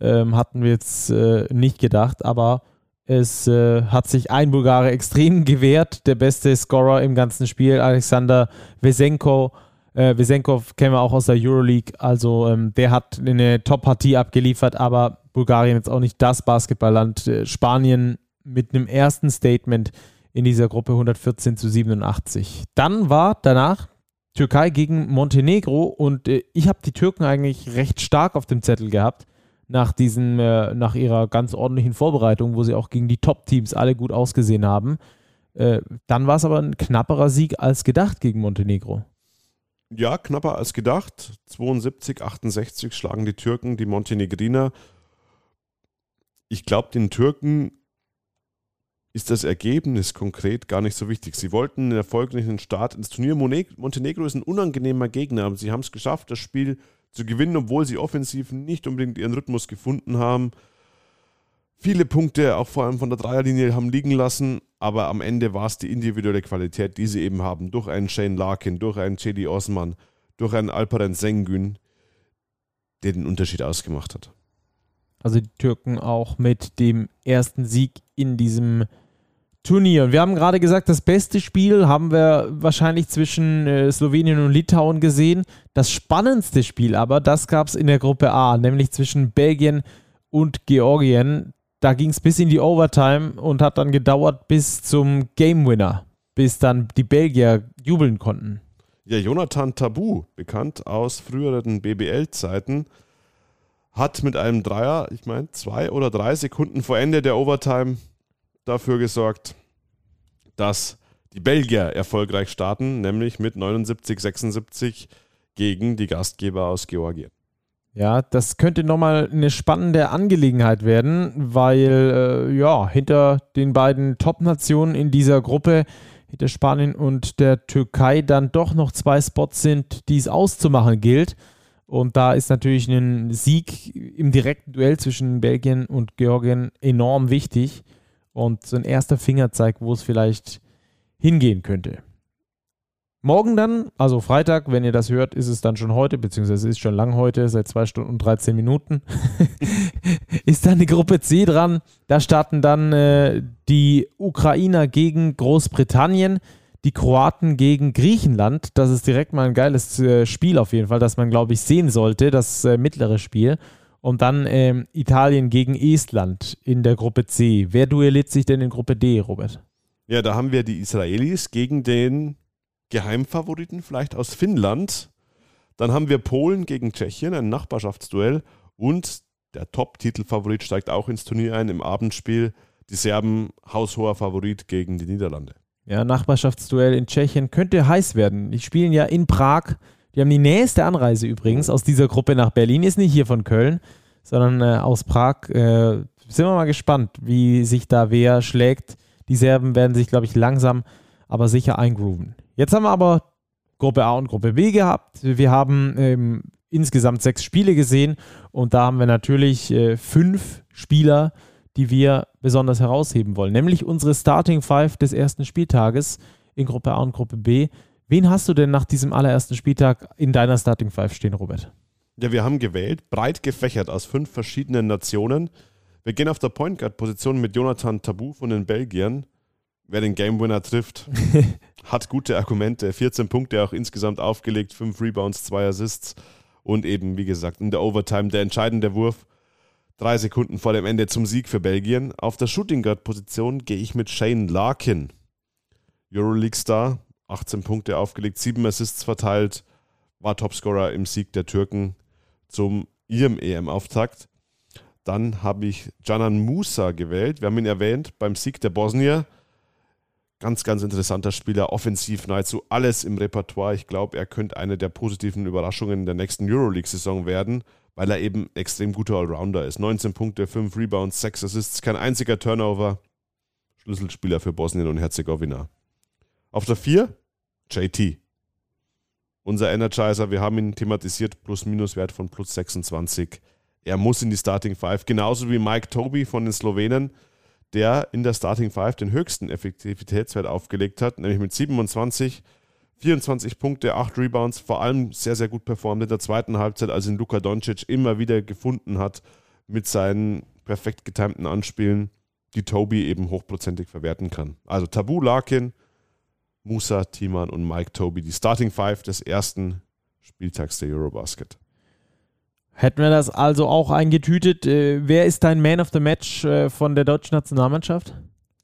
ähm, hatten wir jetzt äh, nicht gedacht, aber es äh, hat sich ein Bulgare extrem gewehrt, der beste Scorer im ganzen Spiel, Alexander Vesenko. Äh, Vesenkov kennen wir auch aus der Euroleague, also ähm, der hat eine Top-Partie abgeliefert, aber Bulgarien jetzt auch nicht das Basketballland. Äh, Spanien mit einem ersten Statement in dieser Gruppe 114 zu 87. Dann war danach Türkei gegen Montenegro und äh, ich habe die Türken eigentlich recht stark auf dem Zettel gehabt nach diesem, äh, nach ihrer ganz ordentlichen Vorbereitung, wo sie auch gegen die Top-Teams alle gut ausgesehen haben. Äh, dann war es aber ein knapperer Sieg als gedacht gegen Montenegro. Ja, knapper als gedacht. 72, 68 schlagen die Türken die Montenegriner. Ich glaube, den Türken ist das Ergebnis konkret gar nicht so wichtig. Sie wollten einen erfolgreichen Start ins Turnier. Montenegro ist ein unangenehmer Gegner, aber sie haben es geschafft, das Spiel zu gewinnen, obwohl sie offensiv nicht unbedingt ihren Rhythmus gefunden haben. Viele Punkte, auch vor allem von der Dreierlinie, haben liegen lassen, aber am Ende war es die individuelle Qualität, die sie eben haben, durch einen Shane Larkin, durch einen Chedi Osman, durch einen Alperen Sengün, der den Unterschied ausgemacht hat. Also die Türken auch mit dem ersten Sieg in diesem Turnier. Wir haben gerade gesagt, das beste Spiel haben wir wahrscheinlich zwischen äh, Slowenien und Litauen gesehen. Das spannendste Spiel aber, das gab es in der Gruppe A, nämlich zwischen Belgien und Georgien. Da ging es bis in die Overtime und hat dann gedauert bis zum Game Winner, bis dann die Belgier jubeln konnten. Ja, Jonathan Tabu, bekannt aus früheren BBL-Zeiten, hat mit einem Dreier, ich meine, zwei oder drei Sekunden vor Ende der Overtime dafür gesorgt, dass die Belgier erfolgreich starten, nämlich mit 79-76 gegen die Gastgeber aus Georgien. Ja, das könnte nochmal eine spannende Angelegenheit werden, weil äh, ja, hinter den beiden Top-Nationen in dieser Gruppe, hinter Spanien und der Türkei, dann doch noch zwei Spots sind, die es auszumachen gilt. Und da ist natürlich ein Sieg im direkten Duell zwischen Belgien und Georgien enorm wichtig und so ein erster Fingerzeig, wo es vielleicht hingehen könnte. Morgen dann, also Freitag, wenn ihr das hört, ist es dann schon heute, beziehungsweise ist schon lang heute, seit zwei Stunden und 13 Minuten, ist dann die Gruppe C dran. Da starten dann äh, die Ukrainer gegen Großbritannien, die Kroaten gegen Griechenland. Das ist direkt mal ein geiles äh, Spiel auf jeden Fall, das man, glaube ich, sehen sollte, das äh, mittlere Spiel. Und dann ähm, Italien gegen Estland in der Gruppe C. Wer duelliert sich denn in Gruppe D, Robert? Ja, da haben wir die Israelis gegen den Geheimfavoriten vielleicht aus Finnland. Dann haben wir Polen gegen Tschechien, ein Nachbarschaftsduell. Und der Top-Titelfavorit steigt auch ins Turnier ein im Abendspiel. Die Serben haushoher Favorit gegen die Niederlande. Ja, Nachbarschaftsduell in Tschechien könnte heiß werden. Die spielen ja in Prag. Die haben die nächste Anreise übrigens aus dieser Gruppe nach Berlin. Ist nicht hier von Köln, sondern äh, aus Prag. Äh, sind wir mal gespannt, wie sich da wer schlägt. Die Serben werden sich, glaube ich, langsam, aber sicher eingrooven. Jetzt haben wir aber Gruppe A und Gruppe B gehabt. Wir haben ähm, insgesamt sechs Spiele gesehen und da haben wir natürlich äh, fünf Spieler, die wir besonders herausheben wollen, nämlich unsere Starting Five des ersten Spieltages in Gruppe A und Gruppe B. Wen hast du denn nach diesem allerersten Spieltag in deiner Starting Five stehen, Robert? Ja, wir haben gewählt, breit gefächert aus fünf verschiedenen Nationen. Wir gehen auf der Point Guard Position mit Jonathan Tabu von den Belgiern. Wer den Game Winner trifft, hat gute Argumente. 14 Punkte auch insgesamt aufgelegt, 5 Rebounds, 2 Assists und eben, wie gesagt, in der Overtime der entscheidende Wurf. Drei Sekunden vor dem Ende zum Sieg für Belgien. Auf der Shooting Guard Position gehe ich mit Shane Larkin. Euroleague Star, 18 Punkte aufgelegt, 7 Assists verteilt, war Topscorer im Sieg der Türken zum ihrem EM-Auftakt. Dann habe ich Janan Musa gewählt. Wir haben ihn erwähnt beim Sieg der Bosnier. Ganz, ganz interessanter Spieler, offensiv nahezu alles im Repertoire. Ich glaube, er könnte eine der positiven Überraschungen der nächsten Euroleague-Saison werden, weil er eben extrem guter Allrounder ist. 19 Punkte, 5 Rebounds, 6 Assists, kein einziger Turnover. Schlüsselspieler für Bosnien und Herzegowina. Auf der 4 JT. Unser Energizer, wir haben ihn thematisiert, Plus-Minus-Wert von plus 26. Er muss in die Starting Five, genauso wie Mike Toby von den Slowenen der in der Starting Five den höchsten Effektivitätswert aufgelegt hat, nämlich mit 27, 24 Punkte, 8 Rebounds, vor allem sehr, sehr gut performt in der zweiten Halbzeit, als ihn Luka Doncic immer wieder gefunden hat mit seinen perfekt getimten Anspielen, die Toby eben hochprozentig verwerten kann. Also Tabu Larkin, Musa, Timan und Mike Toby, die Starting Five des ersten Spieltags der Eurobasket. Hätten wir das also auch eingetütet. Äh, wer ist dein Man of the Match äh, von der deutschen Nationalmannschaft?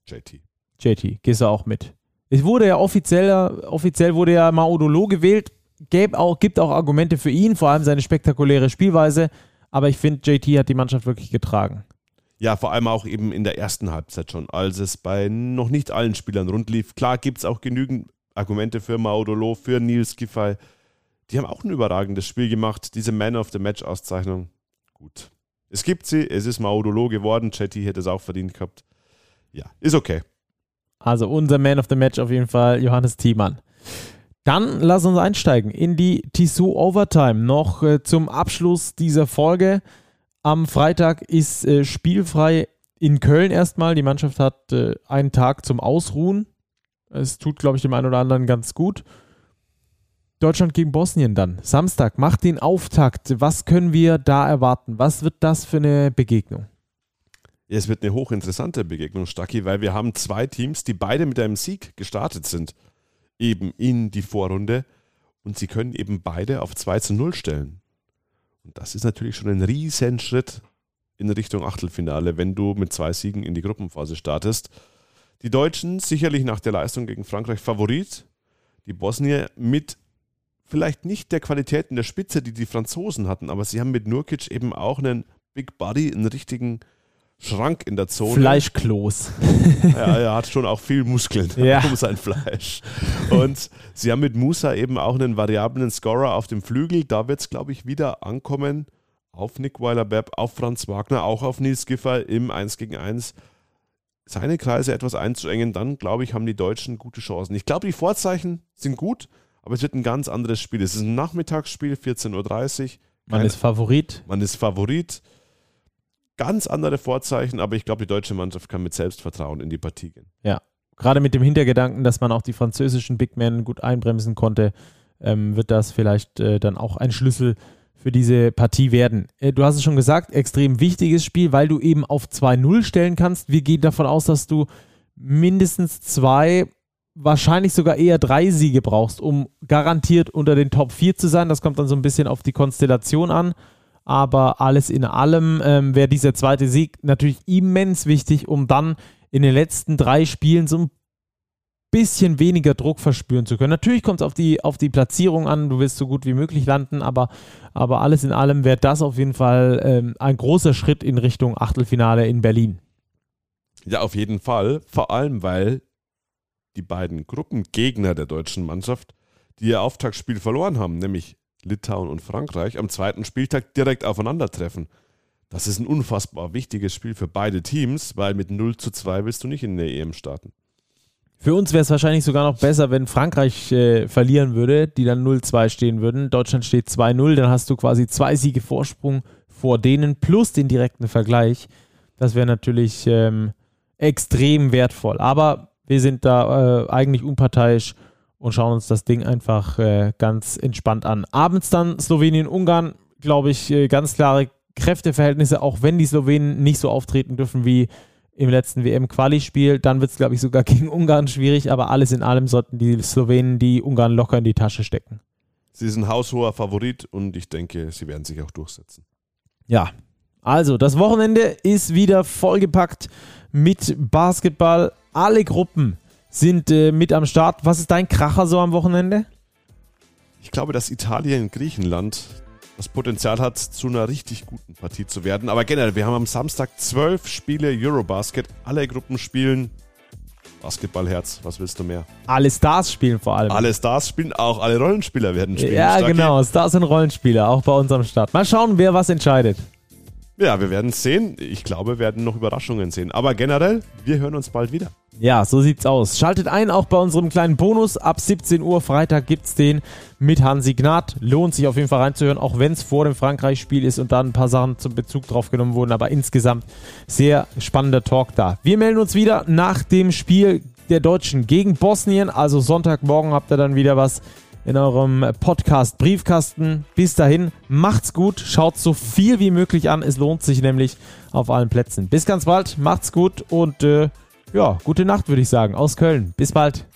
JT. JT, gehst du auch mit. Es wurde ja offiziell, offiziell wurde ja Maudolo gewählt. Gäb auch, gibt auch Argumente für ihn, vor allem seine spektakuläre Spielweise. Aber ich finde, JT hat die Mannschaft wirklich getragen. Ja, vor allem auch eben in der ersten Halbzeit schon, als es bei noch nicht allen Spielern rund lief. Klar gibt es auch genügend Argumente für Maudolo, für Nils Giffey, die haben auch ein überragendes Spiel gemacht. Diese Man of the Match-Auszeichnung. Gut. Es gibt sie, es ist Maudolo geworden. Chetty hätte es auch verdient gehabt. Ja, ist okay. Also unser Man of the Match auf jeden Fall Johannes Thiemann. Dann lass uns einsteigen in die Tissot Overtime. Noch äh, zum Abschluss dieser Folge. Am Freitag ist äh, spielfrei in Köln erstmal. Die Mannschaft hat äh, einen Tag zum Ausruhen. Es tut, glaube ich, dem einen oder anderen ganz gut. Deutschland gegen Bosnien dann. Samstag macht den Auftakt. Was können wir da erwarten? Was wird das für eine Begegnung? Es wird eine hochinteressante Begegnung, Stacki, weil wir haben zwei Teams, die beide mit einem Sieg gestartet sind, eben in die Vorrunde. Und sie können eben beide auf 2 zu 0 stellen. Und das ist natürlich schon ein Riesenschritt in Richtung Achtelfinale, wenn du mit zwei Siegen in die Gruppenphase startest. Die Deutschen sicherlich nach der Leistung gegen Frankreich Favorit. Die Bosnier mit vielleicht nicht der Qualität in der Spitze, die die Franzosen hatten, aber sie haben mit Nurkic eben auch einen Big Body, einen richtigen Schrank in der Zone. Fleischklos. ja, er hat schon auch viel Muskeln ja. um sein Fleisch. Und sie haben mit Musa eben auch einen variablen Scorer auf dem Flügel. Da wird es, glaube ich, wieder ankommen auf Nick Weiler-Bepp, auf Franz Wagner, auch auf Nils Giffer im 1 gegen 1 seine Kreise etwas einzuengen, dann glaube ich, haben die Deutschen gute Chancen. Ich glaube, die Vorzeichen sind gut. Aber es wird ein ganz anderes Spiel. Es ist ein Nachmittagsspiel, 14.30 Uhr. Man ist Favorit. Man ist Favorit. Ganz andere Vorzeichen, aber ich glaube, die deutsche Mannschaft kann mit Selbstvertrauen in die Partie gehen. Ja, gerade mit dem Hintergedanken, dass man auch die französischen Big Men gut einbremsen konnte, ähm, wird das vielleicht äh, dann auch ein Schlüssel für diese Partie werden. Äh, du hast es schon gesagt, extrem wichtiges Spiel, weil du eben auf 2-0 stellen kannst. Wir gehen davon aus, dass du mindestens zwei, wahrscheinlich sogar eher drei Siege brauchst, um garantiert unter den Top 4 zu sein. Das kommt dann so ein bisschen auf die Konstellation an. Aber alles in allem ähm, wäre dieser zweite Sieg natürlich immens wichtig, um dann in den letzten drei Spielen so ein bisschen weniger Druck verspüren zu können. Natürlich kommt es auf die, auf die Platzierung an, du willst so gut wie möglich landen, aber, aber alles in allem wäre das auf jeden Fall ähm, ein großer Schritt in Richtung Achtelfinale in Berlin. Ja, auf jeden Fall. Vor allem, weil die beiden Gruppengegner der deutschen Mannschaft, die ihr Auftaktspiel verloren haben, nämlich Litauen und Frankreich, am zweiten Spieltag direkt aufeinandertreffen. Das ist ein unfassbar wichtiges Spiel für beide Teams, weil mit 0 zu 2 willst du nicht in der EM starten. Für uns wäre es wahrscheinlich sogar noch besser, wenn Frankreich äh, verlieren würde, die dann 0-2 stehen würden. Deutschland steht 2-0, dann hast du quasi zwei Siege Vorsprung vor denen plus den direkten Vergleich. Das wäre natürlich ähm, extrem wertvoll. Aber wir sind da äh, eigentlich unparteiisch und schauen uns das Ding einfach äh, ganz entspannt an. Abends dann Slowenien-Ungarn, glaube ich, äh, ganz klare Kräfteverhältnisse, auch wenn die Slowenen nicht so auftreten dürfen wie im letzten WM-Quali-Spiel. Dann wird es, glaube ich, sogar gegen Ungarn schwierig, aber alles in allem sollten die Slowenen die Ungarn locker in die Tasche stecken. Sie sind haushoher Favorit und ich denke, sie werden sich auch durchsetzen. Ja, also das Wochenende ist wieder vollgepackt mit Basketball. Alle Gruppen sind äh, mit am Start. Was ist dein Kracher so am Wochenende? Ich glaube, dass Italien, Griechenland das Potenzial hat, zu einer richtig guten Partie zu werden. Aber generell, wir haben am Samstag zwölf Spiele Eurobasket. Alle Gruppen spielen. Basketballherz, was willst du mehr? Alle Stars spielen vor allem. Alle Stars spielen, auch alle Rollenspieler werden spielen. Ja, Stark genau. Stars sind Rollenspieler, auch bei uns am Start. Mal schauen, wer was entscheidet. Ja, wir werden es sehen. Ich glaube, wir werden noch Überraschungen sehen. Aber generell, wir hören uns bald wieder. Ja, so sieht's aus. Schaltet ein auch bei unserem kleinen Bonus. Ab 17 Uhr Freitag gibt's den mit Hansi Gnad. Lohnt sich auf jeden Fall reinzuhören, auch wenn es vor dem Frankreich-Spiel ist und da ein paar Sachen zum Bezug drauf genommen wurden. Aber insgesamt sehr spannender Talk da. Wir melden uns wieder nach dem Spiel der Deutschen gegen Bosnien. Also Sonntagmorgen habt ihr dann wieder was in eurem Podcast Briefkasten. Bis dahin, macht's gut, schaut so viel wie möglich an. Es lohnt sich nämlich auf allen Plätzen. Bis ganz bald, macht's gut und äh, ja, gute Nacht würde ich sagen aus Köln. Bis bald.